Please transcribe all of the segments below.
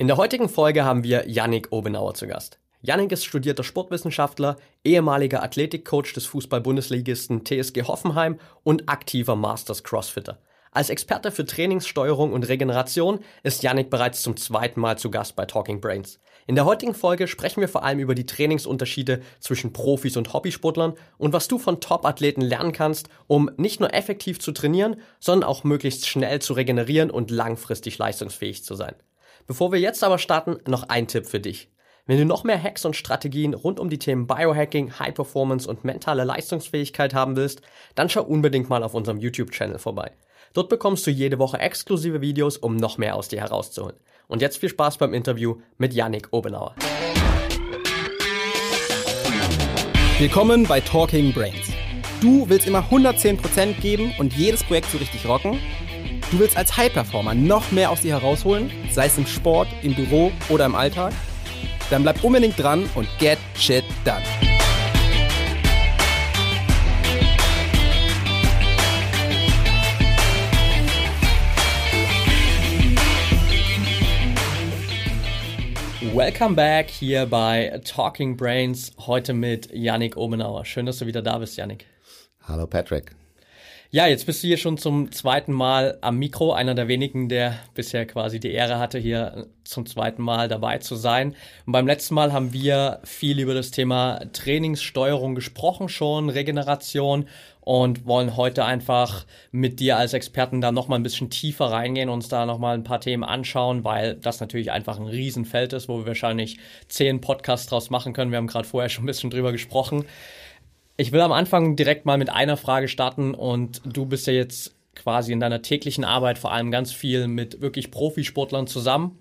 In der heutigen Folge haben wir Yannick Obenauer zu Gast. Yannick ist studierter Sportwissenschaftler, ehemaliger Athletikcoach des Fußball-Bundesligisten TSG Hoffenheim und aktiver Masters Crossfitter. Als Experte für Trainingssteuerung und Regeneration ist Yannick bereits zum zweiten Mal zu Gast bei Talking Brains. In der heutigen Folge sprechen wir vor allem über die Trainingsunterschiede zwischen Profis und Hobbysportlern und was du von Top-Athleten lernen kannst, um nicht nur effektiv zu trainieren, sondern auch möglichst schnell zu regenerieren und langfristig leistungsfähig zu sein. Bevor wir jetzt aber starten, noch ein Tipp für dich. Wenn du noch mehr Hacks und Strategien rund um die Themen Biohacking, High Performance und mentale Leistungsfähigkeit haben willst, dann schau unbedingt mal auf unserem YouTube-Channel vorbei. Dort bekommst du jede Woche exklusive Videos, um noch mehr aus dir herauszuholen. Und jetzt viel Spaß beim Interview mit Yannick Obenauer. Willkommen bei Talking Brains. Du willst immer 110% geben und jedes Projekt so richtig rocken? Du willst als High-Performer noch mehr aus dir herausholen, sei es im Sport, im Büro oder im Alltag? Dann bleib unbedingt dran und get shit done. Welcome back hier bei Talking Brains, heute mit Yannick Obenauer. Schön, dass du wieder da bist, Yannick. Hallo Patrick. Ja, jetzt bist du hier schon zum zweiten Mal am Mikro, einer der wenigen, der bisher quasi die Ehre hatte, hier zum zweiten Mal dabei zu sein. Und beim letzten Mal haben wir viel über das Thema Trainingssteuerung gesprochen schon, Regeneration und wollen heute einfach mit dir als Experten da nochmal ein bisschen tiefer reingehen, uns da nochmal ein paar Themen anschauen, weil das natürlich einfach ein Riesenfeld ist, wo wir wahrscheinlich zehn Podcasts draus machen können. Wir haben gerade vorher schon ein bisschen drüber gesprochen. Ich will am Anfang direkt mal mit einer Frage starten und du bist ja jetzt quasi in deiner täglichen Arbeit vor allem ganz viel mit wirklich Profisportlern zusammen.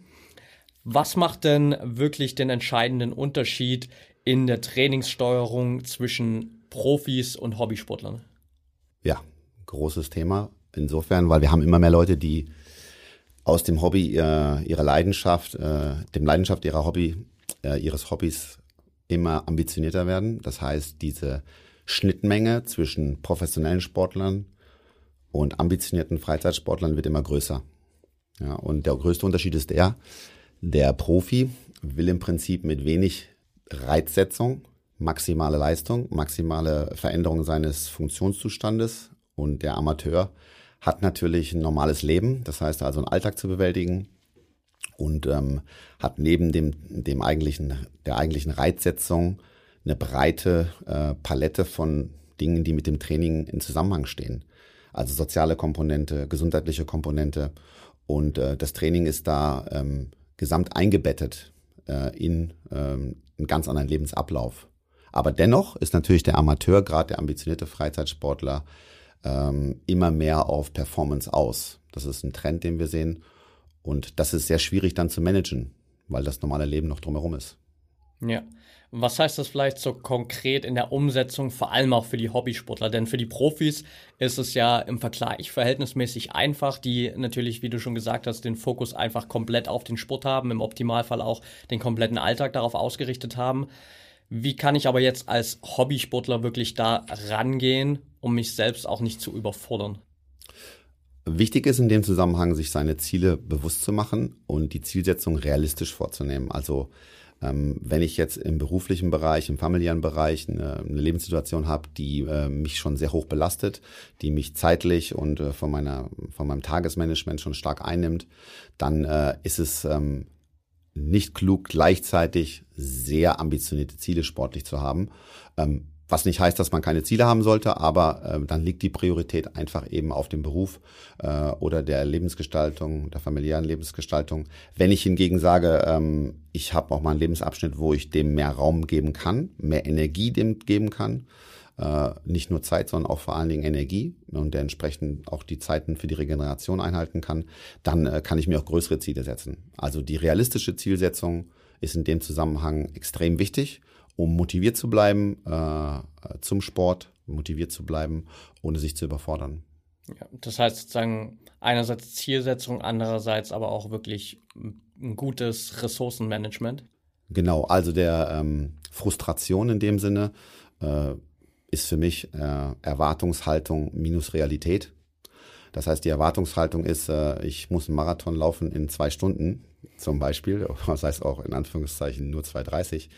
Was macht denn wirklich den entscheidenden Unterschied in der Trainingssteuerung zwischen Profis und Hobbysportlern? Ja, großes Thema. Insofern, weil wir haben immer mehr Leute, die aus dem Hobby ihrer, ihrer Leidenschaft, äh, dem Leidenschaft ihrer Hobby, äh, ihres Hobbys immer ambitionierter werden. Das heißt, diese Schnittmenge zwischen professionellen Sportlern und ambitionierten Freizeitsportlern wird immer größer. Ja, und der größte Unterschied ist der, der Profi will im Prinzip mit wenig Reizsetzung maximale Leistung, maximale Veränderung seines Funktionszustandes und der Amateur hat natürlich ein normales Leben, das heißt also einen Alltag zu bewältigen und ähm, hat neben dem, dem eigentlichen, der eigentlichen Reizsetzung eine breite äh, Palette von Dingen, die mit dem Training in Zusammenhang stehen. Also soziale Komponente, gesundheitliche Komponente. Und äh, das Training ist da ähm, gesamt eingebettet äh, in ähm, einen ganz anderen Lebensablauf. Aber dennoch ist natürlich der Amateur, gerade der ambitionierte Freizeitsportler, ähm, immer mehr auf Performance aus. Das ist ein Trend, den wir sehen. Und das ist sehr schwierig dann zu managen, weil das normale Leben noch drumherum ist. Ja. Was heißt das vielleicht so konkret in der Umsetzung, vor allem auch für die Hobbysportler? Denn für die Profis ist es ja im Vergleich verhältnismäßig einfach, die natürlich, wie du schon gesagt hast, den Fokus einfach komplett auf den Sport haben, im Optimalfall auch den kompletten Alltag darauf ausgerichtet haben. Wie kann ich aber jetzt als Hobbysportler wirklich da rangehen, um mich selbst auch nicht zu überfordern? Wichtig ist in dem Zusammenhang, sich seine Ziele bewusst zu machen und die Zielsetzung realistisch vorzunehmen. Also wenn ich jetzt im beruflichen Bereich, im familiären Bereich eine, eine Lebenssituation habe, die äh, mich schon sehr hoch belastet, die mich zeitlich und äh, von meiner von meinem Tagesmanagement schon stark einnimmt, dann äh, ist es ähm, nicht klug, gleichzeitig sehr ambitionierte Ziele sportlich zu haben. Ähm, was nicht heißt, dass man keine Ziele haben sollte, aber äh, dann liegt die Priorität einfach eben auf dem Beruf äh, oder der Lebensgestaltung, der familiären Lebensgestaltung. Wenn ich hingegen sage, ähm, ich habe auch mal einen Lebensabschnitt, wo ich dem mehr Raum geben kann, mehr Energie dem geben kann, äh, nicht nur Zeit, sondern auch vor allen Dingen Energie und der entsprechend auch die Zeiten für die Regeneration einhalten kann, dann äh, kann ich mir auch größere Ziele setzen. Also die realistische Zielsetzung ist in dem Zusammenhang extrem wichtig um motiviert zu bleiben äh, zum Sport, motiviert zu bleiben, ohne sich zu überfordern. Ja, das heißt sozusagen einerseits Zielsetzung, andererseits aber auch wirklich ein gutes Ressourcenmanagement. Genau, also der ähm, Frustration in dem Sinne äh, ist für mich äh, Erwartungshaltung minus Realität. Das heißt, die Erwartungshaltung ist, äh, ich muss einen Marathon laufen in zwei Stunden zum Beispiel, das heißt auch in Anführungszeichen nur 2,30.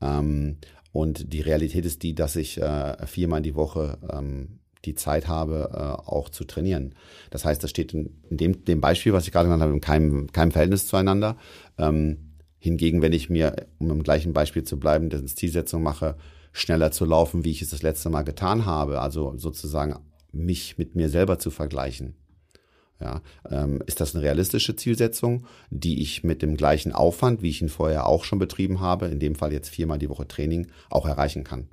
Ähm, und die Realität ist die, dass ich äh, viermal die Woche ähm, die Zeit habe, äh, auch zu trainieren. Das heißt, das steht in, dem, dem Beispiel, was ich gerade genannt habe, in keinem, keinem Verhältnis zueinander. Ähm, hingegen, wenn ich mir, um im gleichen Beispiel zu bleiben, das Zielsetzung mache, schneller zu laufen, wie ich es das letzte Mal getan habe, also sozusagen mich mit mir selber zu vergleichen, ja, ähm, ist das eine realistische Zielsetzung, die ich mit dem gleichen Aufwand, wie ich ihn vorher auch schon betrieben habe, in dem Fall jetzt viermal die Woche Training, auch erreichen kann.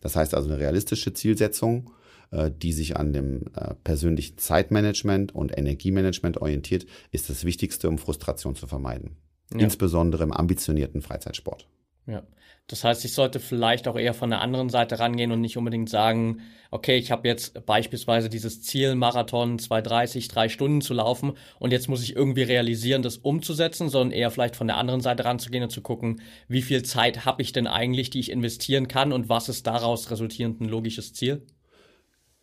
Das heißt also eine realistische Zielsetzung, äh, die sich an dem äh, persönlichen Zeitmanagement und Energiemanagement orientiert, ist das Wichtigste, um Frustration zu vermeiden. Ja. Insbesondere im ambitionierten Freizeitsport. Ja. Das heißt, ich sollte vielleicht auch eher von der anderen Seite rangehen und nicht unbedingt sagen, okay, ich habe jetzt beispielsweise dieses Ziel, Marathon 2,30, drei Stunden zu laufen und jetzt muss ich irgendwie realisieren, das umzusetzen, sondern eher vielleicht von der anderen Seite ranzugehen und zu gucken, wie viel Zeit habe ich denn eigentlich, die ich investieren kann und was ist daraus resultierend ein logisches Ziel?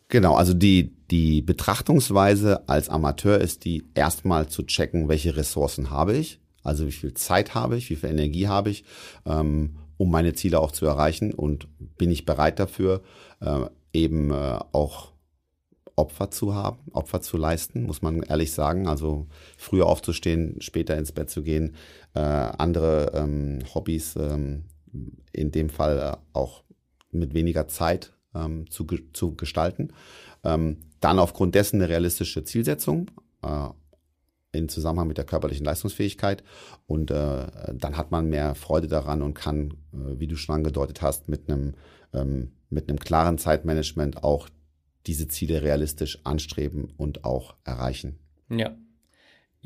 Genau, also die, die Betrachtungsweise als Amateur ist die erstmal zu checken, welche Ressourcen habe ich, also wie viel Zeit habe ich, wie viel Energie habe ich ähm, um meine Ziele auch zu erreichen und bin ich bereit dafür, äh, eben äh, auch Opfer zu haben, Opfer zu leisten, muss man ehrlich sagen. Also früher aufzustehen, später ins Bett zu gehen, äh, andere ähm, Hobbys ähm, in dem Fall äh, auch mit weniger Zeit ähm, zu, zu gestalten. Ähm, dann aufgrund dessen eine realistische Zielsetzung, äh, in Zusammenhang mit der körperlichen Leistungsfähigkeit. Und äh, dann hat man mehr Freude daran und kann, äh, wie du schon angedeutet hast, mit einem, ähm, mit einem klaren Zeitmanagement auch diese Ziele realistisch anstreben und auch erreichen. Ja.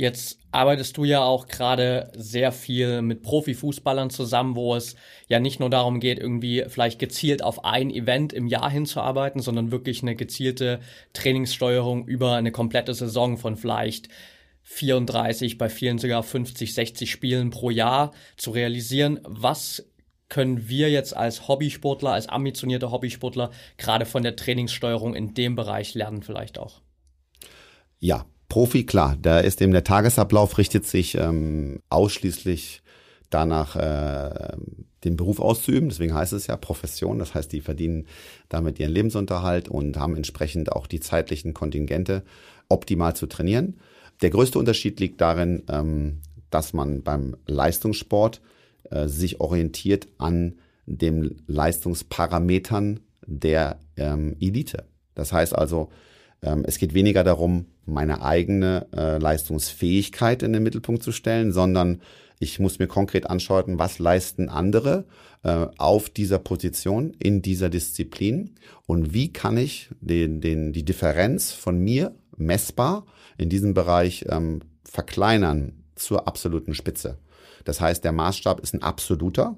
Jetzt arbeitest du ja auch gerade sehr viel mit Profifußballern zusammen, wo es ja nicht nur darum geht, irgendwie vielleicht gezielt auf ein Event im Jahr hinzuarbeiten, sondern wirklich eine gezielte Trainingssteuerung über eine komplette Saison von vielleicht 34, bei vielen sogar 50, 60 Spielen pro Jahr zu realisieren. Was können wir jetzt als Hobbysportler, als ambitionierte Hobbysportler gerade von der Trainingssteuerung in dem Bereich lernen vielleicht auch? Ja, Profi, klar. Da ist eben der Tagesablauf richtet sich ähm, ausschließlich danach, äh, den Beruf auszuüben. Deswegen heißt es ja Profession. Das heißt, die verdienen damit ihren Lebensunterhalt und haben entsprechend auch die zeitlichen Kontingente optimal zu trainieren. Der größte Unterschied liegt darin, ähm, dass man beim Leistungssport äh, sich orientiert an den Leistungsparametern der ähm, Elite. Das heißt also, ähm, es geht weniger darum, meine eigene äh, Leistungsfähigkeit in den Mittelpunkt zu stellen, sondern ich muss mir konkret anschauen, was leisten andere äh, auf dieser Position, in dieser Disziplin und wie kann ich den, den, die Differenz von mir messbar in diesem Bereich ähm, verkleinern zur absoluten Spitze. Das heißt, der Maßstab ist ein absoluter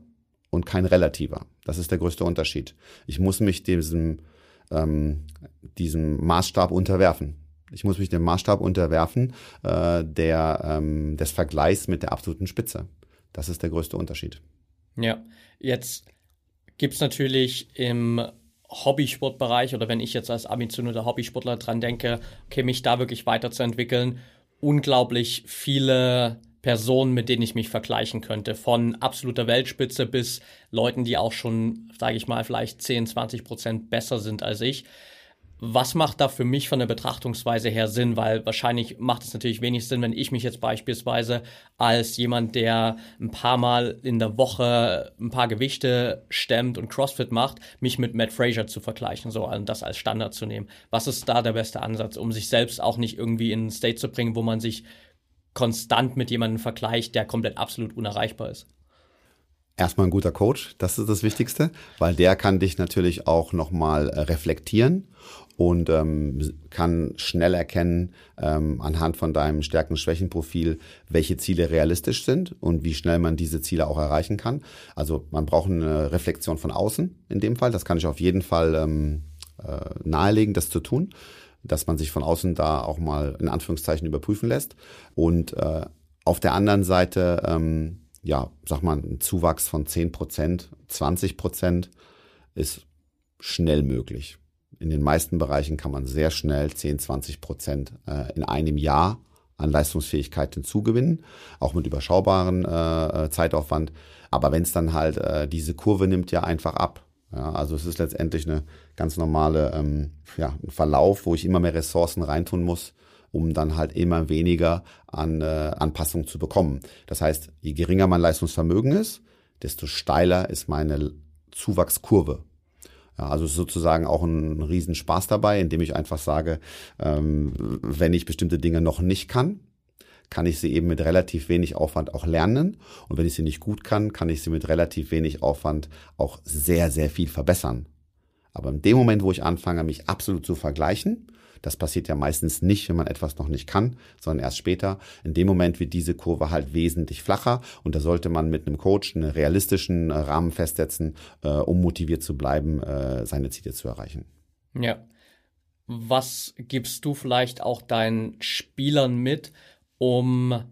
und kein relativer. Das ist der größte Unterschied. Ich muss mich diesem, ähm, diesem Maßstab unterwerfen. Ich muss mich dem Maßstab unterwerfen äh, der, ähm, des Vergleichs mit der absoluten Spitze. Das ist der größte Unterschied. Ja, jetzt gibt es natürlich im Hobbysportbereich oder wenn ich jetzt als ambitionierter Hobbysportler dran denke, okay, mich da wirklich weiterzuentwickeln, unglaublich viele Personen, mit denen ich mich vergleichen könnte. Von absoluter Weltspitze bis Leuten, die auch schon, sage ich mal, vielleicht 10, 20 Prozent besser sind als ich. Was macht da für mich von der Betrachtungsweise her Sinn? Weil wahrscheinlich macht es natürlich wenig Sinn, wenn ich mich jetzt beispielsweise als jemand, der ein paar Mal in der Woche ein paar Gewichte stemmt und CrossFit macht, mich mit Matt Fraser zu vergleichen, so und das als Standard zu nehmen. Was ist da der beste Ansatz, um sich selbst auch nicht irgendwie in einen State zu bringen, wo man sich konstant mit jemandem vergleicht, der komplett absolut unerreichbar ist? Erstmal ein guter Coach, das ist das Wichtigste, weil der kann dich natürlich auch nochmal äh, reflektieren und ähm, kann schnell erkennen ähm, anhand von deinem Stärken-Schwächen-Profil, welche Ziele realistisch sind und wie schnell man diese Ziele auch erreichen kann. Also man braucht eine Reflexion von außen in dem Fall. Das kann ich auf jeden Fall ähm, äh, nahelegen, das zu tun, dass man sich von außen da auch mal in Anführungszeichen überprüfen lässt. Und äh, auf der anderen Seite, ähm, ja, sag mal, ein Zuwachs von 10 Prozent, 20 Prozent ist schnell möglich in den meisten Bereichen kann man sehr schnell 10, 20 Prozent äh, in einem Jahr an Leistungsfähigkeit hinzugewinnen, auch mit überschaubaren äh, äh Zeitaufwand. Aber wenn es dann halt, äh, diese Kurve nimmt ja einfach ab. Ja, also es ist letztendlich eine ganz normale ähm, ja, ein Verlauf, wo ich immer mehr Ressourcen reintun muss, um dann halt immer weniger an äh, Anpassungen zu bekommen. Das heißt, je geringer mein Leistungsvermögen ist, desto steiler ist meine Zuwachskurve. Ja, also sozusagen auch ein Riesenspaß dabei, indem ich einfach sage, ähm, wenn ich bestimmte Dinge noch nicht kann, kann ich sie eben mit relativ wenig Aufwand auch lernen. Und wenn ich sie nicht gut kann, kann ich sie mit relativ wenig Aufwand auch sehr, sehr viel verbessern. Aber in dem Moment, wo ich anfange, mich absolut zu vergleichen, das passiert ja meistens nicht, wenn man etwas noch nicht kann, sondern erst später. In dem Moment wird diese Kurve halt wesentlich flacher und da sollte man mit einem Coach einen realistischen äh, Rahmen festsetzen, äh, um motiviert zu bleiben, äh, seine Ziele zu erreichen. Ja. Was gibst du vielleicht auch deinen Spielern mit, um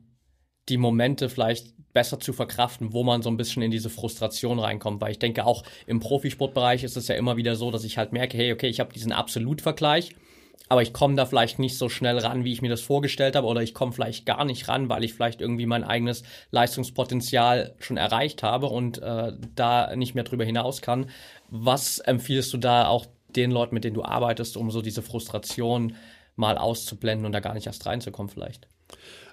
die Momente vielleicht besser zu verkraften, wo man so ein bisschen in diese Frustration reinkommt. Weil ich denke, auch im Profisportbereich ist es ja immer wieder so, dass ich halt merke, hey, okay, ich habe diesen Absolutvergleich, aber ich komme da vielleicht nicht so schnell ran, wie ich mir das vorgestellt habe, oder ich komme vielleicht gar nicht ran, weil ich vielleicht irgendwie mein eigenes Leistungspotenzial schon erreicht habe und äh, da nicht mehr drüber hinaus kann. Was empfiehlst du da auch den Leuten, mit denen du arbeitest, um so diese Frustration mal auszublenden und da gar nicht erst reinzukommen vielleicht?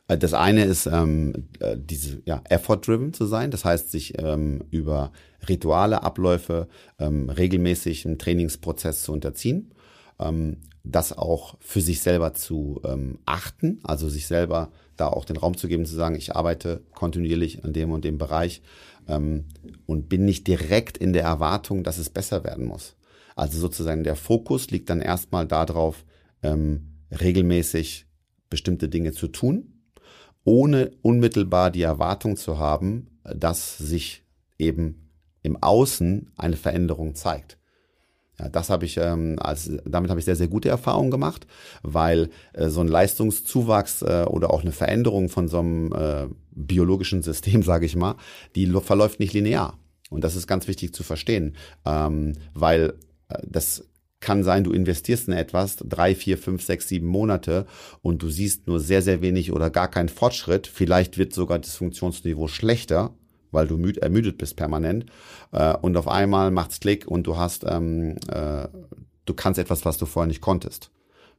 Äh, das eine ist, ähm, äh, diese ja, Effort-driven zu sein, das heißt, sich ähm, über Rituale, Abläufe ähm, regelmäßig einen Trainingsprozess zu unterziehen, ähm, das auch für sich selber zu ähm, achten, also sich selber da auch den Raum zu geben, zu sagen, ich arbeite kontinuierlich an dem und dem Bereich ähm, und bin nicht direkt in der Erwartung, dass es besser werden muss. Also sozusagen der Fokus liegt dann erstmal darauf, ähm, regelmäßig bestimmte Dinge zu tun, ohne unmittelbar die Erwartung zu haben, dass sich eben im Außen eine Veränderung zeigt. Ja, das habe ich, ähm, als, damit habe ich sehr, sehr gute Erfahrungen gemacht, weil äh, so ein Leistungszuwachs äh, oder auch eine Veränderung von so einem äh, biologischen System, sage ich mal, die verläuft nicht linear. Und das ist ganz wichtig zu verstehen, ähm, weil äh, das kann sein, du investierst in etwas drei, vier, fünf, sechs, sieben Monate und du siehst nur sehr, sehr wenig oder gar keinen Fortschritt. Vielleicht wird sogar das Funktionsniveau schlechter, weil du müd, ermüdet bist permanent. Äh, und auf einmal macht's Klick und du hast, ähm, äh, du kannst etwas, was du vorher nicht konntest.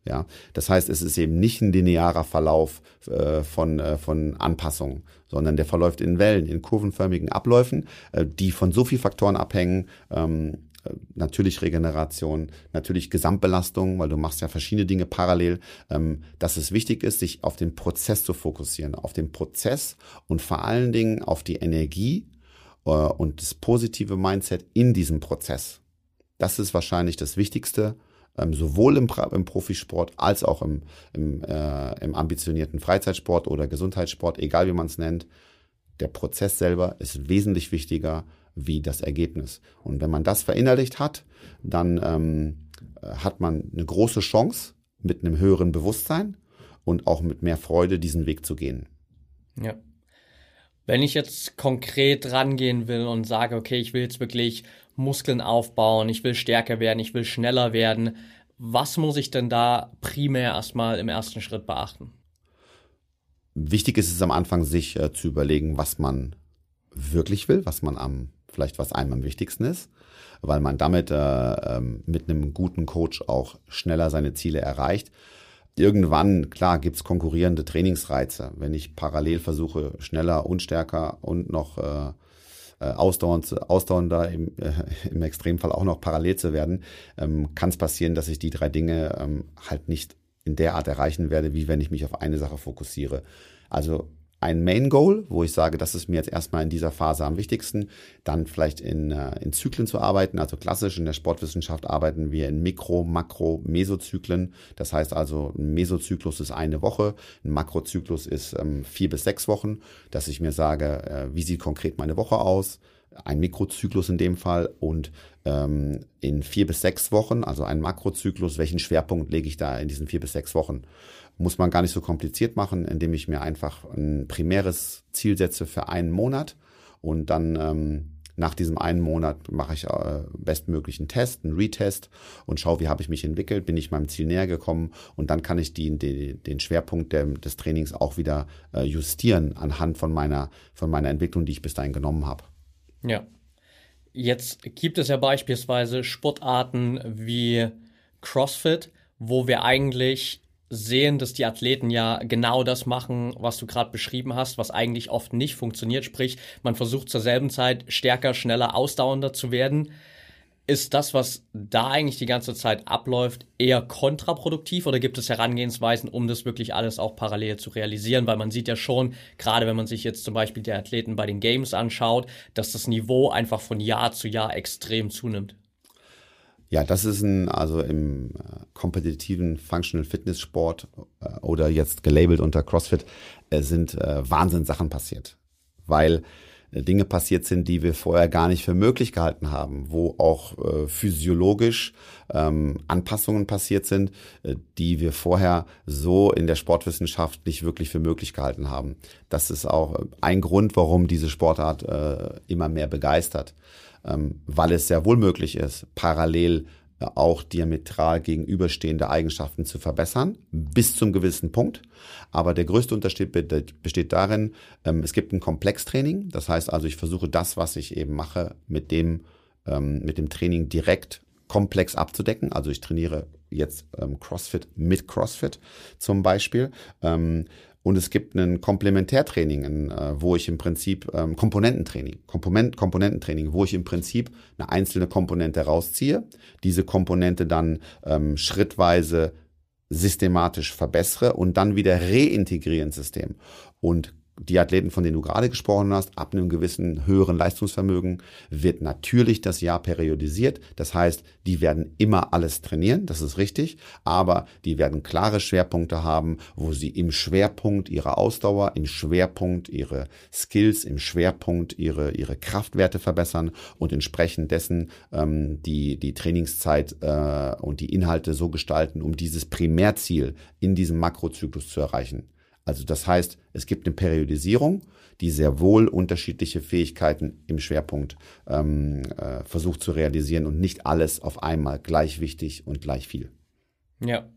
Ja, das heißt, es ist eben nicht ein linearer Verlauf äh, von, äh, von Anpassungen, sondern der verläuft in Wellen, in kurvenförmigen Abläufen, äh, die von so vielen Faktoren abhängen, ähm, natürlich Regeneration, natürlich Gesamtbelastung, weil du machst ja verschiedene Dinge parallel, ähm, dass es wichtig ist, sich auf den Prozess zu fokussieren, auf den Prozess und vor allen Dingen auf die Energie äh, und das positive Mindset in diesem Prozess. Das ist wahrscheinlich das Wichtigste, ähm, sowohl im, im, Profisport als auch im, im, äh, im ambitionierten Freizeitsport oder Gesundheitssport, egal wie man es nennt. Der Prozess selber ist wesentlich wichtiger wie das Ergebnis. Und wenn man das verinnerlicht hat, dann ähm, hat man eine große Chance, mit einem höheren Bewusstsein und auch mit mehr Freude diesen Weg zu gehen. Ja. Wenn ich jetzt konkret rangehen will und sage, okay, ich will jetzt wirklich Muskeln aufbauen, ich will stärker werden, ich will schneller werden, was muss ich denn da primär erstmal im ersten Schritt beachten? Wichtig ist es am Anfang, sich äh, zu überlegen, was man wirklich will, was man am vielleicht was einem am wichtigsten ist, weil man damit äh, ähm, mit einem guten Coach auch schneller seine Ziele erreicht. Irgendwann, klar, gibt's konkurrierende Trainingsreize. Wenn ich parallel versuche, schneller und stärker und noch äh, äh ausdauernd, ausdauernder im, äh, im Extremfall auch noch parallel zu werden, ähm, kann es passieren, dass ich die drei Dinge ähm, halt nicht in der Art erreichen werde, wie wenn ich mich auf eine Sache fokussiere. Also ein Main Goal, wo ich sage, das ist mir jetzt erstmal in dieser Phase am wichtigsten. Dann vielleicht in, äh, in Zyklen zu arbeiten. Also klassisch in der Sportwissenschaft arbeiten wir in Mikro-, Makro-, Mesozyklen. Das heißt also, ein Mesozyklus ist eine Woche, ein Makrozyklus ist ähm, vier bis sechs Wochen, dass ich mir sage, äh, wie sieht konkret meine Woche aus? Ein Mikrozyklus in dem Fall und ähm, in vier bis sechs Wochen, also ein Makrozyklus, welchen Schwerpunkt lege ich da in diesen vier bis sechs Wochen? Muss man gar nicht so kompliziert machen, indem ich mir einfach ein primäres Ziel setze für einen Monat und dann ähm, Nach diesem einen Monat mache ich äh, bestmöglichen Test, einen Retest und schaue, wie habe ich mich entwickelt, bin ich meinem Ziel näher gekommen und dann kann ich die, die, den Schwerpunkt der, des Trainings auch wieder äh, justieren anhand von meiner, von meiner Entwicklung, die ich bis dahin genommen habe. Ja. Jetzt gibt es ja beispielsweise Sportarten wie CrossFit, wo wir eigentlich sehen, dass die Athleten ja genau das machen, was du gerade beschrieben hast, was eigentlich oft nicht funktioniert. Sprich, man versucht zur selben Zeit stärker, schneller, ausdauernder zu werden. Ist das, was da eigentlich die ganze Zeit abläuft, eher kontraproduktiv oder gibt es Herangehensweisen, um das wirklich alles auch parallel zu realisieren? Weil man sieht ja schon, gerade wenn man sich jetzt zum Beispiel die Athleten bei den Games anschaut, dass das Niveau einfach von Jahr zu Jahr extrem zunimmt. Ja, das ist ein, also im äh, kompetitiven Functional Fitness Sport äh, oder jetzt gelabelt unter CrossFit, äh, sind äh, Wahnsinnssachen passiert. Weil Dinge passiert sind, die wir vorher gar nicht für möglich gehalten haben, wo auch physiologisch ähm, Anpassungen passiert sind, die wir vorher so in der Sportwissenschaft nicht wirklich für möglich gehalten haben. Das ist auch ein Grund, warum diese Sportart immer mehr begeistert weil es sehr wohl möglich ist, parallel äh, auch diametral gegenüberstehende Eigenschaften zu verbessern, bis zum gewissen Punkt. Aber der größte Unterschied besteht darin, ähm, es gibt ein Komplextraining. Das heißt also, ich versuche das, was ich eben mache, mit dem, ähm, mit dem Training direkt komplex abzudecken. Also ich trainiere jetzt ähm, CrossFit mit CrossFit zum Beispiel. Und es gibt ein Komplementärtraining, äh, wo ich im Prinzip ähm, Komponententraining, Komponent, Komponententraining, wo ich im Prinzip eine einzelne Komponente rausziehe, diese Komponente dann ähm, schrittweise systematisch verbessere und dann wieder reintegrieren ins System. Und die Athleten, von denen du gerade gesprochen hast, ab einem gewissen höheren Leistungsvermögen wird natürlich das Jahr periodisiert. Das heißt, die werden immer alles trainieren, das ist richtig, aber die werden klare Schwerpunkte haben, wo sie im Schwerpunkt ihre Ausdauer, im Schwerpunkt ihre Skills, im Schwerpunkt ihre, ihre Kraftwerte verbessern und entsprechend dessen ähm, die, die Trainingszeit äh, und die Inhalte so gestalten, um dieses Primärziel in diesem Makrozyklus zu erreichen. Also das heißt, es gibt eine Periodisierung, die sehr wohl unterschiedliche Fähigkeiten im Schwerpunkt ähm, äh, versucht zu realisieren und nicht alles auf einmal gleich wichtig und gleich viel. Ja.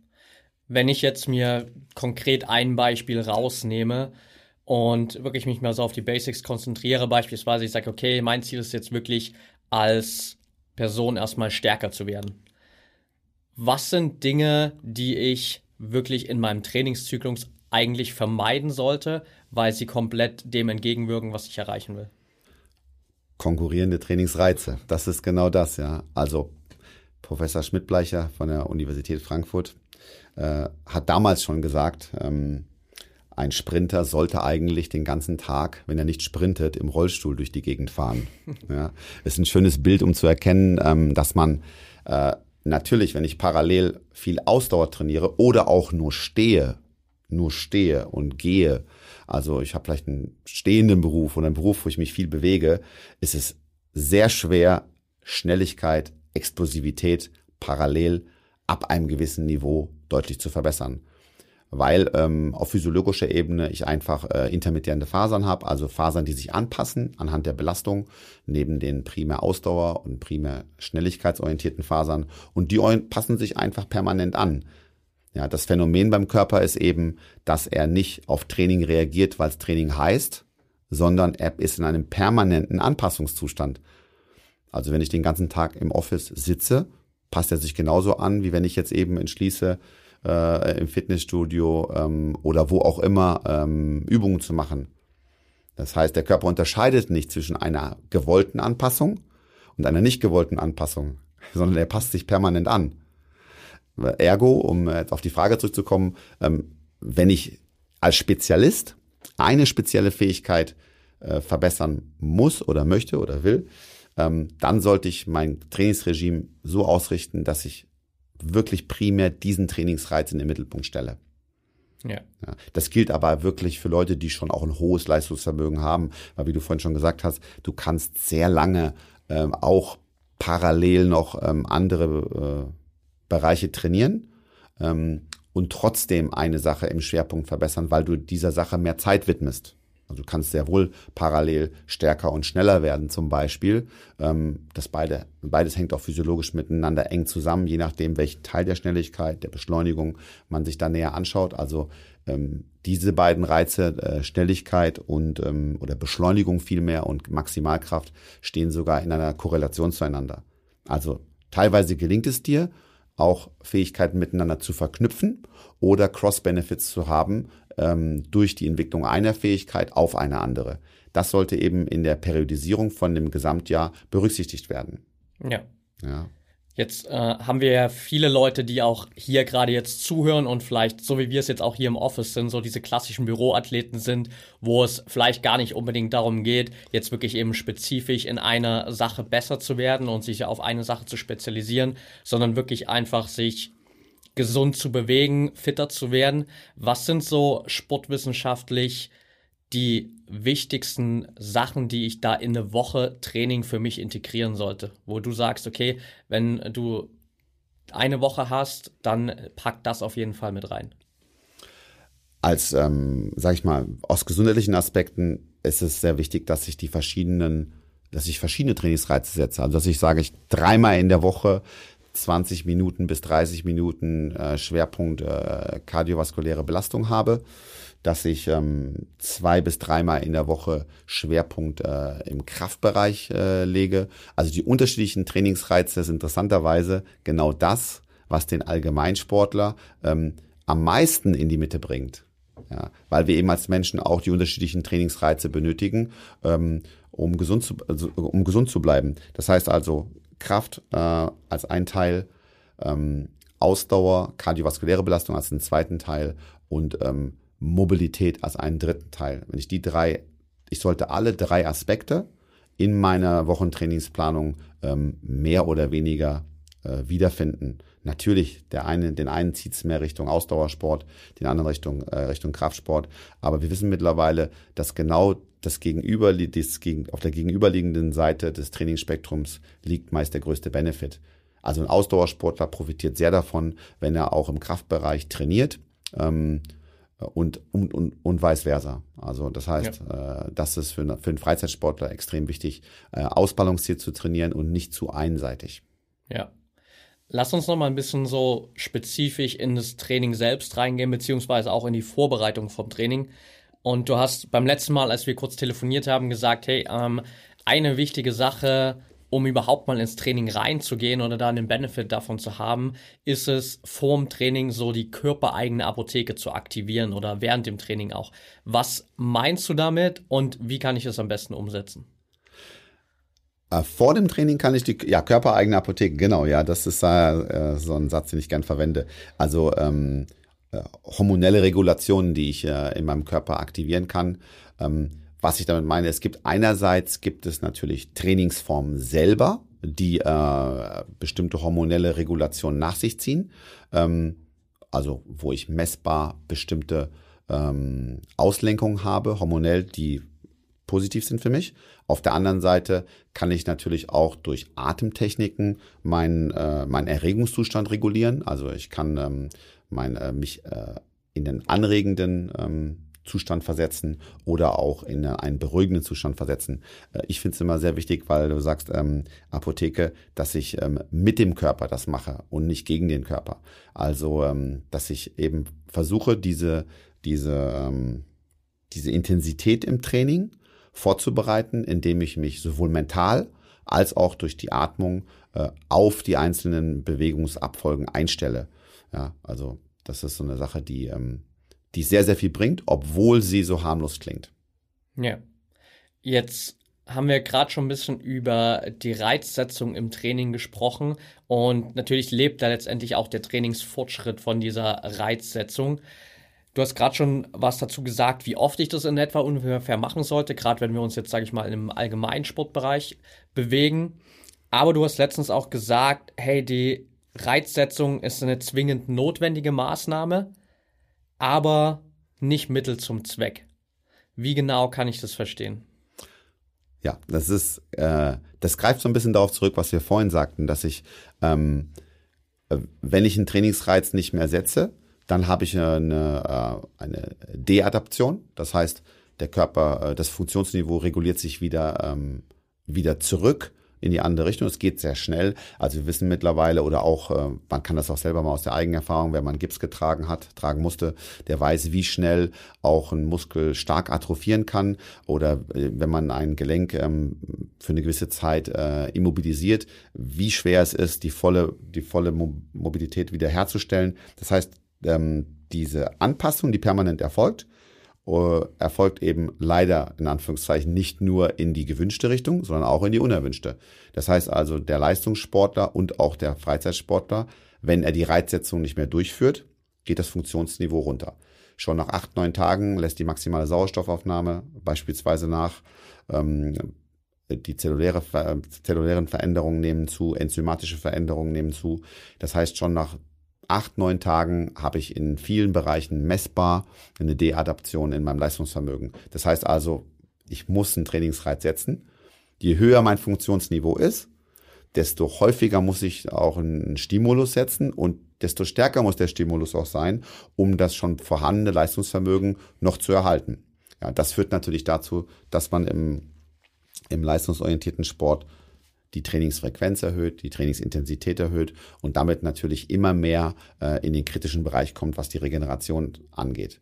Wenn ich jetzt mir konkret ein Beispiel rausnehme und wirklich mich mal so auf die Basics konzentriere, beispielsweise ich sage, okay, mein Ziel ist jetzt wirklich als Person erstmal stärker zu werden. Was sind Dinge, die ich wirklich in meinem Trainingszyklus eigentlich vermeiden sollte, weil sie komplett dem entgegenwirken, was ich erreichen will. Konkurrierende Trainingsreize, das ist genau das, ja. Also Professor Schmidtbleicher von der Universität Frankfurt äh, hat damals schon gesagt, ähm, ein Sprinter sollte eigentlich den ganzen Tag, wenn er nicht sprintet, im Rollstuhl durch die Gegend fahren. ja, ist ein schönes Bild, um zu erkennen, ähm, dass man äh, natürlich, wenn ich parallel viel Ausdauer trainiere oder auch nur stehe, nur stehe und gehe, also ich habe vielleicht einen stehenden Beruf oder einen Beruf, wo ich mich viel bewege, ist es sehr schwer, Schnelligkeit, Explosivität parallel ab einem gewissen Niveau deutlich zu verbessern. Weil ähm, auf physiologischer Ebene ich einfach äh, intermittierende Fasern habe, also Fasern, die sich anpassen anhand der Belastung, neben den primär Ausdauer und primär schnelligkeitsorientierten Fasern. Und die passen sich einfach permanent an. Ja, das Phänomen beim Körper ist eben, dass er nicht auf Training reagiert, weil es Training heißt, sondern er ist in einem permanenten Anpassungszustand. Also wenn ich den ganzen Tag im Office sitze, passt er sich genauso an, wie wenn ich jetzt eben entschließe, äh, im Fitnessstudio ähm, oder wo auch immer ähm, Übungen zu machen. Das heißt, der Körper unterscheidet nicht zwischen einer gewollten Anpassung und einer nicht gewollten Anpassung, sondern er passt sich permanent an. Ergo, um jetzt auf die Frage zurückzukommen, ähm, wenn ich als Spezialist eine spezielle Fähigkeit äh, verbessern muss oder möchte oder will, ähm, dann sollte ich mein Trainingsregime so ausrichten, dass ich wirklich primär diesen Trainingsreiz in den Mittelpunkt stelle. Ja. ja. Das gilt aber wirklich für Leute, die schon auch ein hohes Leistungsvermögen haben, weil wie du vorhin schon gesagt hast, du kannst sehr lange ähm, auch parallel noch ähm, andere äh, Bereiche trainieren ähm, und trotzdem eine Sache im Schwerpunkt verbessern, weil du dieser Sache mehr Zeit widmest. Also du kannst sehr wohl parallel stärker und schneller werden zum Beispiel. Ähm, das beide, beides hängt auch physiologisch miteinander eng zusammen, je nachdem, welchen Teil der Schnelligkeit, der Beschleunigung man sich da näher anschaut. Also ähm, diese beiden Reize, äh, Schnelligkeit und ähm, oder Beschleunigung vielmehr und Maximalkraft stehen sogar in einer Korrelation zueinander. Also teilweise gelingt es dir, auch Fähigkeiten miteinander zu verknüpfen oder Cross-Benefits zu haben, ähm, durch die Entwicklung einer Fähigkeit auf eine andere. Das sollte eben in der Periodisierung von dem Gesamtjahr berücksichtigt werden. Ja. Ja. Jetzt äh, haben wir ja viele Leute, die auch hier gerade jetzt zuhören und vielleicht, so wie wir es jetzt auch hier im Office sind, so diese klassischen Büroathleten sind, wo es vielleicht gar nicht unbedingt darum geht, jetzt wirklich eben spezifisch in einer Sache besser zu werden und sich auf eine Sache zu spezialisieren, sondern wirklich einfach sich gesund zu bewegen, fitter zu werden. Was sind so sportwissenschaftlich die wichtigsten Sachen, die ich da in eine Woche Training für mich integrieren sollte? Wo du sagst, okay, wenn du eine Woche hast, dann pack das auf jeden Fall mit rein. Als, ähm, sag ich mal, aus gesundheitlichen Aspekten ist es sehr wichtig, dass ich die verschiedenen, dass ich verschiedene Trainingsreize setze. Also dass ich sage, ich dreimal in der Woche 20 Minuten bis 30 Minuten äh, Schwerpunkt äh, kardiovaskuläre Belastung habe, dass ich ähm, zwei bis dreimal in der Woche Schwerpunkt äh, im Kraftbereich äh, lege. Also die unterschiedlichen Trainingsreize ist interessanterweise genau das, was den Allgemeinsportler ähm, am meisten in die Mitte bringt. Ja, weil wir eben als Menschen auch die unterschiedlichen Trainingsreize benötigen, ähm, um gesund zu, also, um gesund zu bleiben. Das heißt also, Kraft äh, als ein Teil, ähm, Ausdauer, kardiovaskuläre Belastung als einen zweiten Teil und ähm, Mobilität als einen dritten Teil. Wenn ich die drei, ich sollte alle drei Aspekte in meiner Wochentrainingsplanung ähm, mehr oder weniger äh, wiederfinden. Natürlich, der eine, den einen zieht es mehr Richtung Ausdauersport, den anderen Richtung, äh, Richtung Kraftsport. Aber wir wissen mittlerweile, dass genau das Gegenüber, das gegen, auf der gegenüberliegenden Seite des Trainingsspektrums liegt meist der größte Benefit. Also ein Ausdauersportler profitiert sehr davon, wenn er auch im Kraftbereich trainiert ähm, und, und, und, und vice versa. Also das heißt, ja. äh, das ist für, für einen Freizeitsportler extrem wichtig, äh, ausbalanciert zu trainieren und nicht zu einseitig. Ja. Lass uns noch mal ein bisschen so spezifisch in das Training selbst reingehen, beziehungsweise auch in die Vorbereitung vom Training. Und du hast beim letzten Mal, als wir kurz telefoniert haben, gesagt, hey, ähm, eine wichtige Sache, um überhaupt mal ins Training reinzugehen oder da einen Benefit davon zu haben, ist es vorm Training so die körpereigene Apotheke zu aktivieren oder während dem Training auch. Was meinst du damit und wie kann ich es am besten umsetzen? Äh, vor dem Training kann ich die, ja, körpereigene Apotheke, genau, ja, das ist äh, so ein Satz, den ich gern verwende. Also ähm, äh, hormonelle Regulationen, die ich äh, in meinem Körper aktivieren kann. Ähm, was ich damit meine, es gibt einerseits gibt es natürlich Trainingsformen selber, die äh, bestimmte hormonelle Regulationen nach sich ziehen. Ähm, also wo ich messbar bestimmte ähm, Auslenkungen habe, hormonell, die positiv sind für mich. Auf der anderen Seite kann ich natürlich auch durch Atemtechniken meinen, äh, meinen Erregungszustand regulieren. Also ich kann ähm, mein, äh, mich äh, in den anregenden ähm, Zustand versetzen oder auch in einen beruhigenden Zustand versetzen. Äh, ich finde es immer sehr wichtig, weil du sagst, ähm, Apotheke, dass ich ähm, mit dem Körper das mache und nicht gegen den Körper. Also, ähm, dass ich eben versuche, diese, diese, ähm, diese Intensität im Training vorzubereiten, indem ich mich sowohl mental als auch durch die Atmung äh, auf die einzelnen Bewegungsabfolgen einstelle. Ja, also das ist so eine Sache, die, ähm, die sehr, sehr viel bringt, obwohl sie so harmlos klingt. Ja. Jetzt haben wir gerade schon ein bisschen über die Reizsetzung im Training gesprochen und natürlich lebt da letztendlich auch der Trainingsfortschritt von dieser Reizsetzung. Du hast gerade schon was dazu gesagt, wie oft ich das in etwa ungefähr machen sollte, gerade wenn wir uns jetzt, sage ich mal, im Allgemeinsportbereich bewegen. Aber du hast letztens auch gesagt, hey, die Reizsetzung ist eine zwingend notwendige Maßnahme, aber nicht Mittel zum Zweck. Wie genau kann ich das verstehen? Ja, das ist, äh, das greift so ein bisschen darauf zurück, was wir vorhin sagten, dass ich, ähm, äh, wenn ich einen Trainingsreiz nicht mehr setze, dann habe ich eine, äh, eine Deadaption. Das heißt, der Körper, äh, das Funktionsniveau reguliert sich wieder, ähm, wieder zurück in die andere Richtung. Es geht sehr schnell. Also wir wissen mittlerweile oder auch, äh, man kann das auch selber mal aus der eigenen Erfahrung, wenn man Gips getragen hat, tragen musste, der weiß, wie schnell auch ein Muskel stark atrophieren kann oder äh, wenn man ein Gelenk ähm, für eine gewisse Zeit äh, immobilisiert, wie schwer es ist, die volle, die volle Mobilität wiederherzustellen. Das heißt, ähm, diese Anpassung, die permanent erfolgt, äh, erfolgt eben leider in Anführungszeichen nicht nur in die gewünschte Richtung, sondern auch in die unerwünschte. Das heißt also, der Leistungssportler und auch der Freizeitsportler, wenn er die Reizsetzung nicht mehr durchführt, geht das Funktionsniveau runter. Schon nach acht, neun Tagen lässt die maximale Sauerstoffaufnahme beispielsweise nach. Ähm, die zelluläre, zellulären Veränderungen nehmen zu, enzymatische Veränderungen nehmen zu. Das heißt, schon nach acht, neun Tagen habe ich in vielen Bereichen messbar eine Deadaption in meinem Leistungsvermögen. Das heißt also, ich muss einen Trainingsreiz setzen. Je höher mein Funktionsniveau ist, desto häufiger muss ich auch einen Stimulus setzen und desto stärker muss der Stimulus auch sein, um das schon vorhandene Leistungsvermögen noch zu erhalten. Ja, das führt natürlich dazu, dass man im, im leistungsorientierten Sport die Trainingsfrequenz erhöht, die Trainingsintensität erhöht und damit natürlich immer mehr äh, in den kritischen Bereich kommt, was die Regeneration angeht.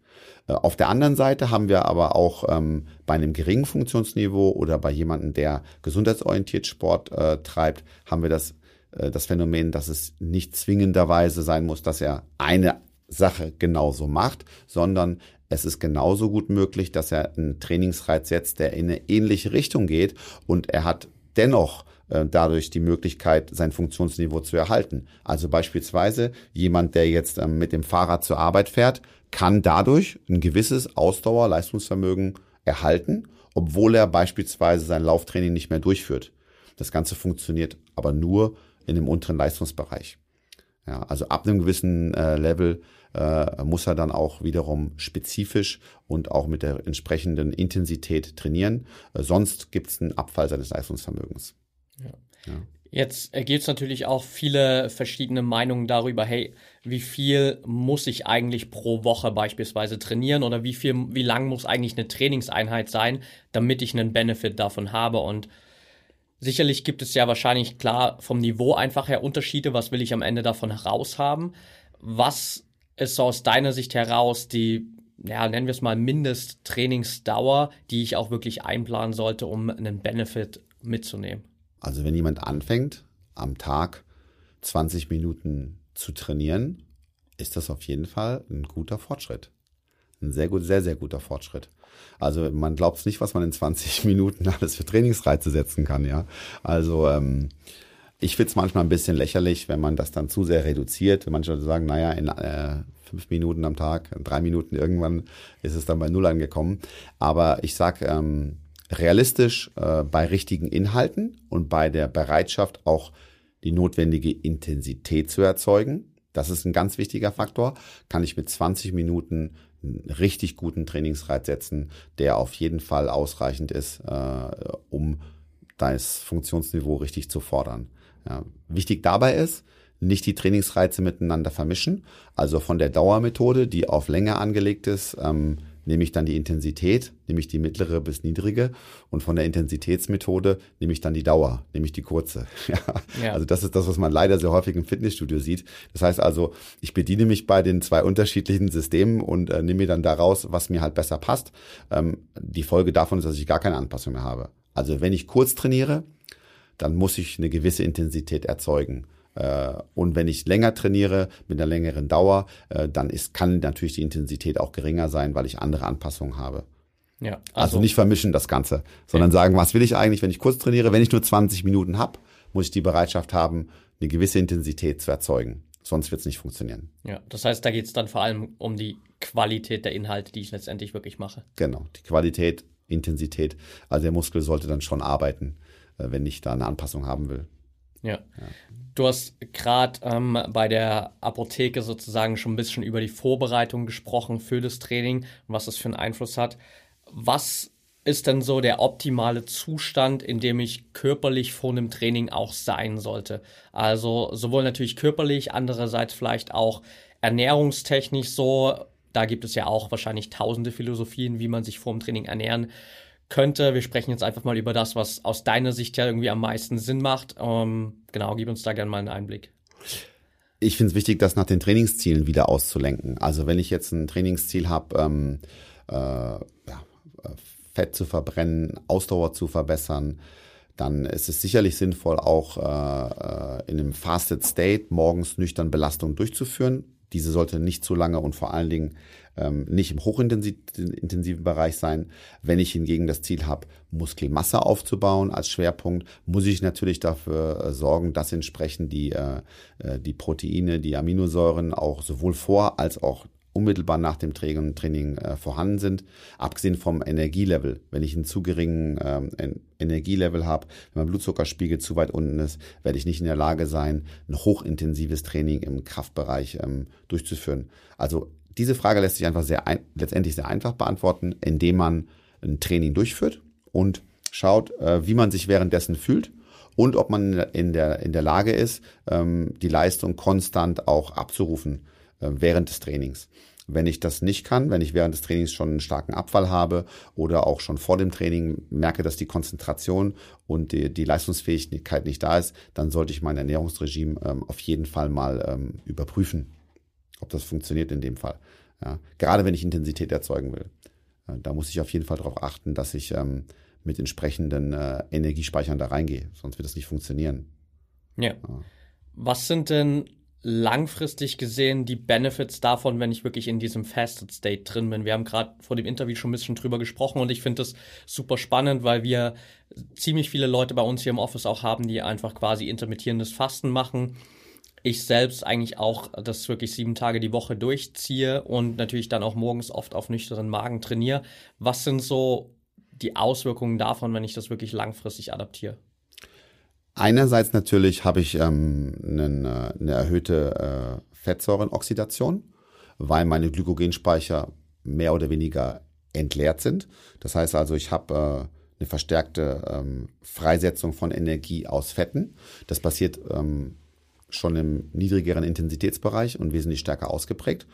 Äh, auf der anderen Seite haben wir aber auch ähm, bei einem geringen Funktionsniveau oder bei jemandem, der gesundheitsorientiert Sport äh, treibt, haben wir das, äh, das Phänomen, dass es nicht zwingenderweise sein muss, dass er eine Sache genauso macht, sondern es ist genauso gut möglich, dass er einen Trainingsreiz setzt, der in eine ähnliche Richtung geht und er hat dennoch äh, dadurch die Möglichkeit, sein Funktionsniveau zu erhalten. Also beispielsweise jemand, der jetzt ähm, mit dem Fahrrad zur Arbeit fährt, kann dadurch ein gewisses Ausdauer-Leistungsvermögen erhalten, obwohl er beispielsweise sein Lauftraining nicht mehr durchführt. Das Ganze funktioniert aber nur in dem unteren Leistungsbereich. Ja, also ab einem gewissen äh, Level äh, muss er dann auch wiederum spezifisch und auch mit der entsprechenden Intensität trainieren. Äh, sonst gibt es einen Abfall seines Leistungsvermögens. Ja. ja. Jetzt gibt es natürlich auch viele verschiedene Meinungen darüber, hey, wie viel muss ich eigentlich pro Woche beispielsweise trainieren oder wie viel, wie lang muss eigentlich eine Trainingseinheit sein, damit ich einen Benefit davon habe und Sicherlich gibt es ja wahrscheinlich klar vom Niveau einfach her Unterschiede. Was will ich am Ende davon heraushaben? Was ist so aus deiner Sicht heraus die, ja, nennen wir es mal Mindesttrainingsdauer, die ich auch wirklich einplanen sollte, um einen Benefit mitzunehmen? Also wenn jemand anfängt, am Tag 20 Minuten zu trainieren, ist das auf jeden Fall ein guter Fortschritt. Ein sehr gut, sehr, sehr guter Fortschritt. Also man glaubt es nicht, was man in 20 Minuten alles für Trainingsreize setzen kann, ja. Also ähm, ich finde es manchmal ein bisschen lächerlich, wenn man das dann zu sehr reduziert. Manche Leute sagen, naja, in äh, fünf Minuten am Tag, drei Minuten irgendwann ist es dann bei Null angekommen. Aber ich sag ähm, realistisch äh, bei richtigen Inhalten und bei der Bereitschaft auch die notwendige Intensität zu erzeugen. Das ist ein ganz wichtiger Faktor. Kann ich mit 20 Minuten einen richtig guten Trainingsreiz setzen, der auf jeden Fall ausreichend ist, äh, um das Funktionsniveau richtig zu fordern. Ja. Wichtig dabei ist, nicht die Trainingsreize miteinander vermischen. Also von der Dauermethode, die auf Länge angelegt ist, ähm, nehme ich dann die Intensität, nehme ich die mittlere bis niedrige und von der Intensitätsmethode nehme ich dann die Dauer, nehme ich die kurze. Ja. ja. Also das ist das, was man leider sehr häufig im Fitnessstudio sieht. Das heißt also, ich bediene mich bei den zwei unterschiedlichen Systemen und äh, nehme mir dann daraus, was mir halt besser passt. Ähm, die Folge davon ist, dass ich gar keine Anpassung mehr habe. Also wenn ich kurz trainiere, dann muss ich eine gewisse Intensität erzeugen. Äh, und wenn ich länger trainiere, mit einer längeren Dauer, äh, dann ist, kann natürlich die Intensität auch geringer sein, weil ich andere Anpassungen habe. Ja, also, also nicht vermischen das Ganze, sondern ja. sagen, was will ich eigentlich, wenn ich kurz trainiere? Wenn ich nur 20 Minuten habe, muss ich die Bereitschaft haben, eine gewisse Intensität zu erzeugen. Sonst wird es nicht funktionieren. Ja, das heißt, da geht es dann vor allem um die Qualität der Inhalte, die ich letztendlich wirklich mache. Genau, die Qualität, Intensität. Also der Muskel sollte dann schon arbeiten, äh, wenn ich da eine Anpassung haben will. Ja. ja. Du hast gerade ähm, bei der Apotheke sozusagen schon ein bisschen über die Vorbereitung gesprochen für das Training und was das für einen Einfluss hat. Was ist denn so der optimale Zustand, in dem ich körperlich vor einem Training auch sein sollte? Also sowohl natürlich körperlich, andererseits vielleicht auch ernährungstechnisch so. da gibt es ja auch wahrscheinlich tausende Philosophien, wie man sich vor dem Training ernähren könnte. Wir sprechen jetzt einfach mal über das, was aus deiner Sicht ja irgendwie am meisten Sinn macht. Ähm, genau, gib uns da gerne mal einen Einblick. Ich finde es wichtig, das nach den Trainingszielen wieder auszulenken. Also wenn ich jetzt ein Trainingsziel habe, ähm, äh, ja, Fett zu verbrennen, Ausdauer zu verbessern, dann ist es sicherlich sinnvoll, auch äh, äh in einem Fasted State morgens nüchtern Belastung durchzuführen. Diese sollte nicht zu lange und vor allen Dingen ähm, nicht im hochintensiven Bereich sein. Wenn ich hingegen das Ziel habe, Muskelmasse aufzubauen als Schwerpunkt, muss ich natürlich dafür äh, sorgen, dass entsprechend die, äh, äh, die Proteine, die Aminosäuren auch sowohl vor als auch unmittelbar nach dem Training äh, vorhanden sind. Abgesehen vom Energielevel. Wenn ich einen zu geringen ähm, Energielevel habe, wenn mein Blutzuckerspiegel zu weit unten ist, werde ich nicht in der Lage sein, ein hochintensives Training im Kraftbereich ähm, durchzuführen. Also diese Frage lässt sich einfach sehr ein, letztendlich sehr einfach beantworten, indem man ein Training durchführt und schaut, äh, wie man sich währenddessen fühlt und ob man in der, in der Lage ist, ähm, die Leistung konstant auch abzurufen äh, während des Trainings. Wenn ich das nicht kann, wenn ich während des Trainings schon einen starken Abfall habe oder auch schon vor dem Training merke, dass die Konzentration und die, die Leistungsfähigkeit nicht da ist, dann sollte ich mein Ernährungsregime ähm, auf jeden Fall mal ähm, überprüfen, ob das funktioniert in dem Fall. Ja, gerade wenn ich Intensität erzeugen will. Äh, da muss ich auf jeden Fall darauf achten, dass ich ähm, mit entsprechenden äh, Energiespeichern da reingehe, sonst wird das nicht funktionieren. Ja. ja. Was sind denn langfristig gesehen die Benefits davon, wenn ich wirklich in diesem Fasted State drin bin. Wir haben gerade vor dem Interview schon ein bisschen drüber gesprochen und ich finde das super spannend, weil wir ziemlich viele Leute bei uns hier im Office auch haben, die einfach quasi intermittierendes Fasten machen. Ich selbst eigentlich auch das wirklich sieben Tage die Woche durchziehe und natürlich dann auch morgens oft auf nüchternen Magen trainiere. Was sind so die Auswirkungen davon, wenn ich das wirklich langfristig adaptiere? Einerseits natürlich habe ich ähm, eine, eine erhöhte äh, Fettsäurenoxidation, weil meine Glykogenspeicher mehr oder weniger entleert sind. Das heißt also, ich habe äh, eine verstärkte ähm, Freisetzung von Energie aus Fetten. Das passiert ähm, schon im niedrigeren Intensitätsbereich und wesentlich stärker ausgeprägt.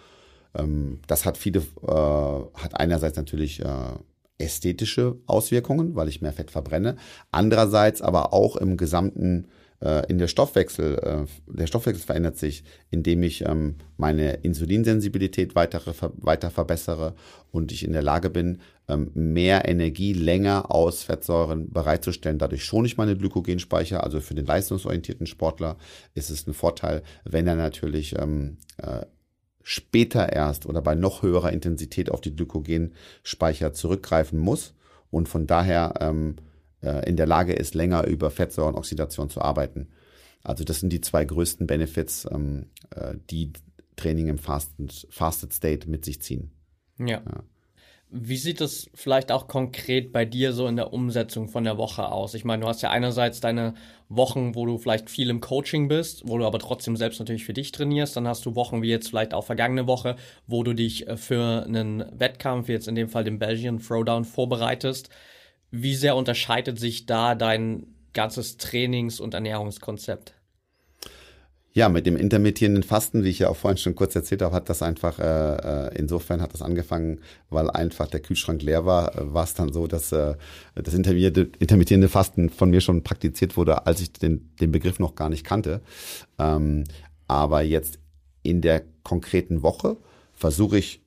Ähm, das hat viele, äh, hat einerseits natürlich äh, ästhetische Auswirkungen, weil ich mehr Fett verbrenne. Andererseits aber auch im gesamten äh, in der Stoffwechsel, äh, der Stoffwechsel verändert sich, indem ich ähm, meine Insulinsensibilität weiter, weiter verbessere und ich in der Lage bin, ähm, mehr Energie länger aus Fettsäuren bereitzustellen. Dadurch schone ich meine Glykogenspeicher. Also für den leistungsorientierten Sportler ist es ein Vorteil, wenn er natürlich ähm, äh, später erst oder bei noch höherer Intensität auf die Glykogenspeicher zurückgreifen muss und von daher äh, in der Lage ist, länger über Fettsäurenoxidation zu arbeiten. Also das sind die zwei größten Benefits, ähm, äh, die Training im Fasted, Fasted State mit sich ziehen. Ja. ja. Wie sieht es vielleicht auch konkret bei dir so in der Umsetzung von der Woche aus? Ich meine, du hast ja einerseits deine Wochen, wo du vielleicht viel im Coaching bist, wo du aber trotzdem selbst natürlich für dich trainierst. Dann hast du Wochen wie jetzt vielleicht auch vergangene Woche, wo du dich äh, für einen Wettkampf, jetzt in dem Fall den Belgian Throwdown, vorbereitest. Wie sehr unterscheidet sich da dein ganzes Trainings- und Ernährungskonzept? Ja, mit dem intermittierenden Fasten, wie ich ja auch vorhin schon kurz erzählt habe, hat das einfach, äh, äh insofern hat das angefangen, weil einfach der Kühlschrank leer war, äh, war es dann so, dass äh, das intermittierende Fasten von mir schon praktiziert wurde, als ich den, den Begriff noch gar nicht kannte. Ähm, aber jetzt in der konkreten Woche versuche ich,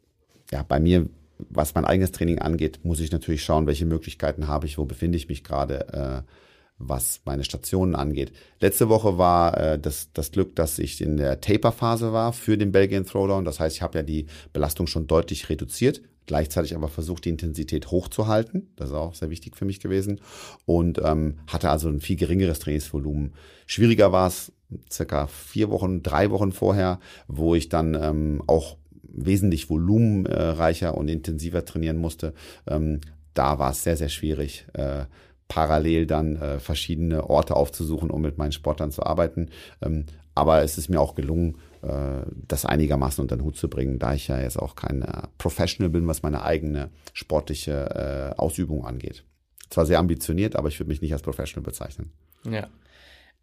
ja, bei mir, was mein eigenes Training angeht, muss ich natürlich schauen, welche Möglichkeiten habe ich, wo befinde ich mich gerade. Äh, was meine Stationen angeht. Letzte Woche war äh, das, das Glück, dass ich in der Taper-Phase war für den Belgian Throwdown. Das heißt, ich habe ja die Belastung schon deutlich reduziert, gleichzeitig aber versucht, die Intensität hochzuhalten. Das ist auch sehr wichtig für mich gewesen. Und ähm, hatte also ein viel geringeres Trainingsvolumen. Schwieriger war es circa vier Wochen, drei Wochen vorher, wo ich dann ähm, auch wesentlich volumenreicher und intensiver trainieren musste. Ähm, da war es sehr, sehr schwierig. Äh, parallel dann äh, verschiedene Orte aufzusuchen, um mit meinen Sportlern zu arbeiten. Ähm, aber es ist mir auch gelungen, äh, das einigermaßen unter den Hut zu bringen, da ich ja jetzt auch kein äh, Professional bin, was meine eigene sportliche äh, Ausübung angeht. Zwar sehr ambitioniert, aber ich würde mich nicht als Professional bezeichnen. Ja.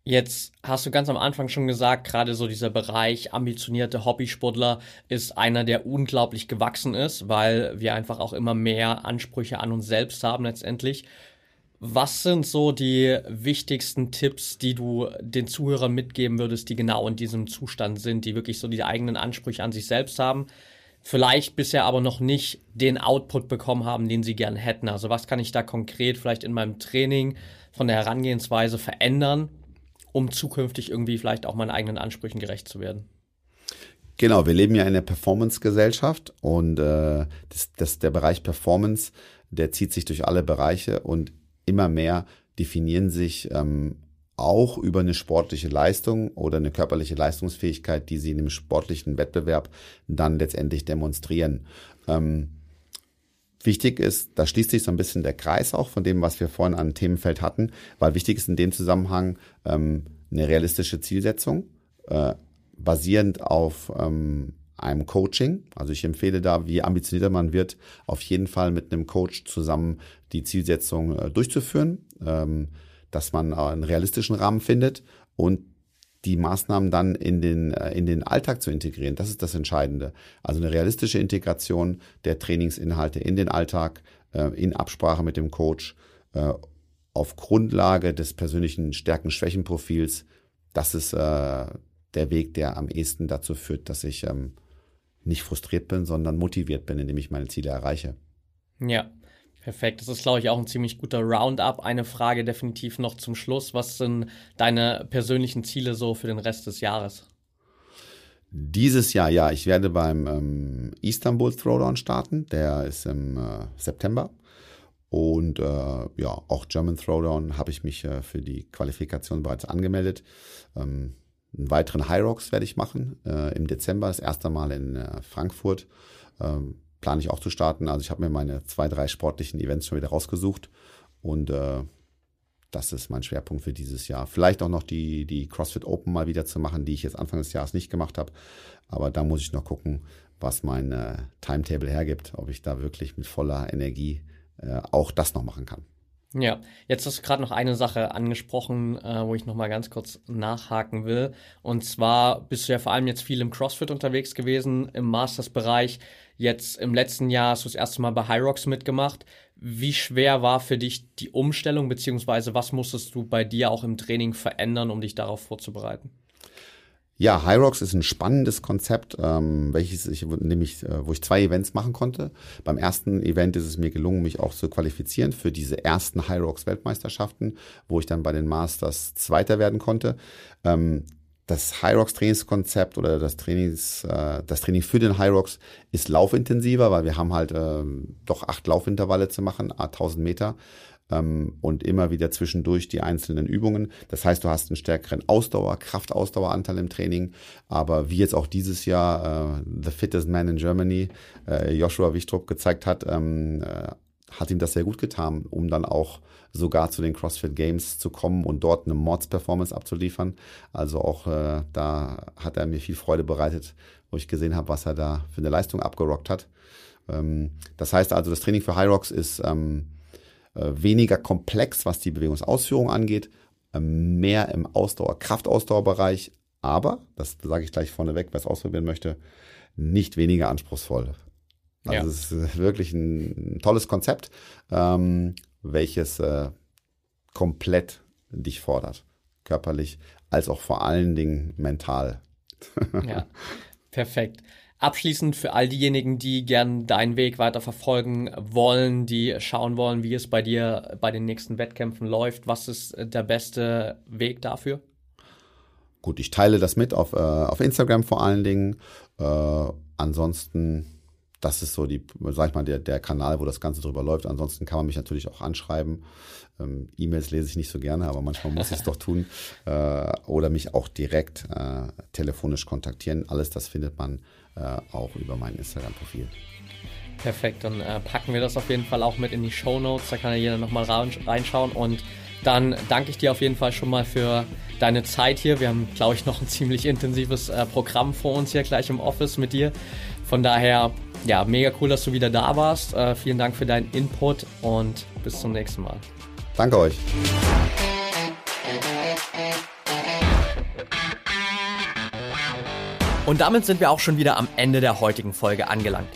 Jetzt hast du ganz am Anfang schon gesagt, gerade so dieser Bereich ambitionierte Hobbysportler ist einer, der unglaublich gewachsen ist, weil wir einfach auch immer mehr Ansprüche an uns selbst haben letztendlich. Was sind so die wichtigsten Tipps, die du den Zuhörern mitgeben würdest, die genau in diesem Zustand sind, die wirklich so die eigenen Ansprüche an sich selbst haben, vielleicht bisher aber noch nicht den Output bekommen haben, den sie gern hätten? Also was kann ich da konkret vielleicht in meinem Training von der Herangehensweise verändern, um zukünftig irgendwie vielleicht auch meinen eigenen Ansprüchen gerecht zu werden. Genau, wir leben ja in einer Performance-Gesellschaft und äh, das, das, der Bereich Performance, der zieht sich durch alle Bereiche und immer mehr definieren sich ähm, auch über eine sportliche Leistung oder eine körperliche Leistungsfähigkeit, die sie in einem sportlichen Wettbewerb dann letztendlich demonstrieren. Ähm, Wichtig ist, da schließt sich so ein bisschen der Kreis auch von dem, was wir vorhin an Themenfeld hatten, weil wichtig ist in dem Zusammenhang ähm, eine realistische Zielsetzung, äh, basierend auf ähm, einem Coaching. Also ich empfehle da, wie ambitionierter man wird, auf jeden Fall mit einem Coach zusammen die Zielsetzung äh, durchzuführen, ähm, dass man einen realistischen Rahmen findet und die Maßnahmen dann in den, äh, in den Alltag zu integrieren. Das ist das Entscheidende. Also eine realistische Integration der Trainingsinhalte in den Alltag, äh, in Absprache mit dem Coach, äh, auf Grundlage des persönlichen Stärken-Schwächen-Profils. Das ist der Weg, der am ehesten dazu führt, dass ich ähm, nicht frustriert bin, sondern motiviert bin, indem ich meine Ziele erreiche. Ja, Perfekt. Das ist, glaube ich, auch ein ziemlich guter Roundup. Eine Frage definitiv noch zum Schluss. Was sind deine persönlichen Ziele so für den Rest des Jahres? Dieses Jahr, ja, ich werde beim ähm, Istanbul Throwdown starten. Der ist im äh, September. Und äh, ja, auch German Throwdown habe ich mich äh, für die Qualifikation bereits angemeldet. Ähm, einen weiteren High Rocks werde ich machen äh, im Dezember, das erste Mal in äh, Frankfurt. Ähm, plane ich auch zu starten. Also ich habe mir meine zwei, drei sportlichen Events schon wieder rausgesucht und äh, das ist mein Schwerpunkt für dieses Jahr. Vielleicht auch noch die, die CrossFit Open mal wieder zu machen, die ich jetzt Anfang des Jahres nicht gemacht habe. Aber da muss ich noch gucken, was mein äh, Timetable hergibt, ob ich da wirklich mit voller Energie äh, auch das noch machen kann. Ja, jetzt hast du gerade noch eine Sache angesprochen, äh, wo ich noch mal ganz kurz nachhaken will. Und zwar bist du ja vor allem jetzt viel im CrossFit unterwegs gewesen, im Masters-Bereich. Jetzt im letzten Jahr hast du das erste Mal bei Hyrox mitgemacht. Wie schwer war für dich die Umstellung, beziehungsweise was musstest du bei dir auch im Training verändern, um dich darauf vorzubereiten? Ja, Hyrox ist ein spannendes Konzept, ähm, welches ich nämlich, äh, wo ich zwei Events machen konnte. Beim ersten Event ist es mir gelungen, mich auch zu qualifizieren für diese ersten Hyrox Weltmeisterschaften, wo ich dann bei den Masters Zweiter werden konnte. Ähm, das Hyrox Trainingskonzept oder das Trainings, äh, das Training für den Hyrox ist laufintensiver, weil wir haben halt äh, doch acht Laufintervalle zu machen, 1000 Meter ähm, und immer wieder zwischendurch die einzelnen Übungen. Das heißt, du hast einen stärkeren Ausdauer, Kraftausdaueranteil im Training. Aber wie jetzt auch dieses Jahr äh, The Fittest Man in Germany, äh, Joshua Wichtrup gezeigt hat, ähm, äh, hat ihm das sehr gut getan, um dann auch sogar zu den CrossFit Games zu kommen und dort eine Mods-Performance abzuliefern. Also auch äh, da hat er mir viel Freude bereitet, wo ich gesehen habe, was er da für eine Leistung abgerockt hat. Ähm, das heißt also, das Training für High Rocks ist ähm, äh, weniger komplex, was die Bewegungsausführung angeht, äh, mehr im Ausdauer, Kraftausdauerbereich, aber, das sage ich gleich vorneweg, wer es ausprobieren möchte, nicht weniger anspruchsvoll. Also ja. es ist wirklich ein, tolles Konzept, ähm, welches äh, komplett dich fordert, körperlich als auch vor allen Dingen mental. ja, perfekt. Abschließend für all diejenigen, die gern deinen Weg weiter verfolgen wollen, die schauen wollen, wie es bei dir bei den nächsten Wettkämpfen läuft, was ist der beste Weg dafür? Gut, ich teile das mit auf, äh, auf Instagram vor allen Dingen. Äh, ansonsten das ist so die, sag ich mal, der, der Kanal, wo das Ganze drüber läuft. Ansonsten kann man mich natürlich auch anschreiben. Ähm, E-Mails lese ich nicht so gerne, aber manchmal muss ich es doch tun. Äh, oder mich auch direkt äh, telefonisch kontaktieren. Alles das findet man äh, auch über mein Instagram-Profil. Perfekt, dann äh, packen wir das auf jeden Fall auch mit in die Show Notes. Da kann ja jeder nochmal reinschauen. Und dann danke ich dir auf jeden Fall schon mal für deine Zeit hier. Wir haben, glaube ich, noch ein ziemlich intensives äh, Programm vor uns hier gleich im Office mit dir. Von daher, ja, mega cool, dass du wieder da warst. Äh, vielen Dank für deinen Input und bis zum nächsten Mal. Danke euch. Und damit sind wir auch schon wieder am Ende der heutigen Folge angelangt.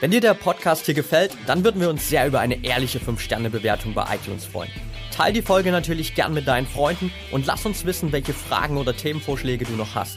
Wenn dir der Podcast hier gefällt, dann würden wir uns sehr über eine ehrliche 5-Sterne-Bewertung bei iTunes freuen. Teil die Folge natürlich gern mit deinen Freunden und lass uns wissen, welche Fragen oder Themenvorschläge du noch hast.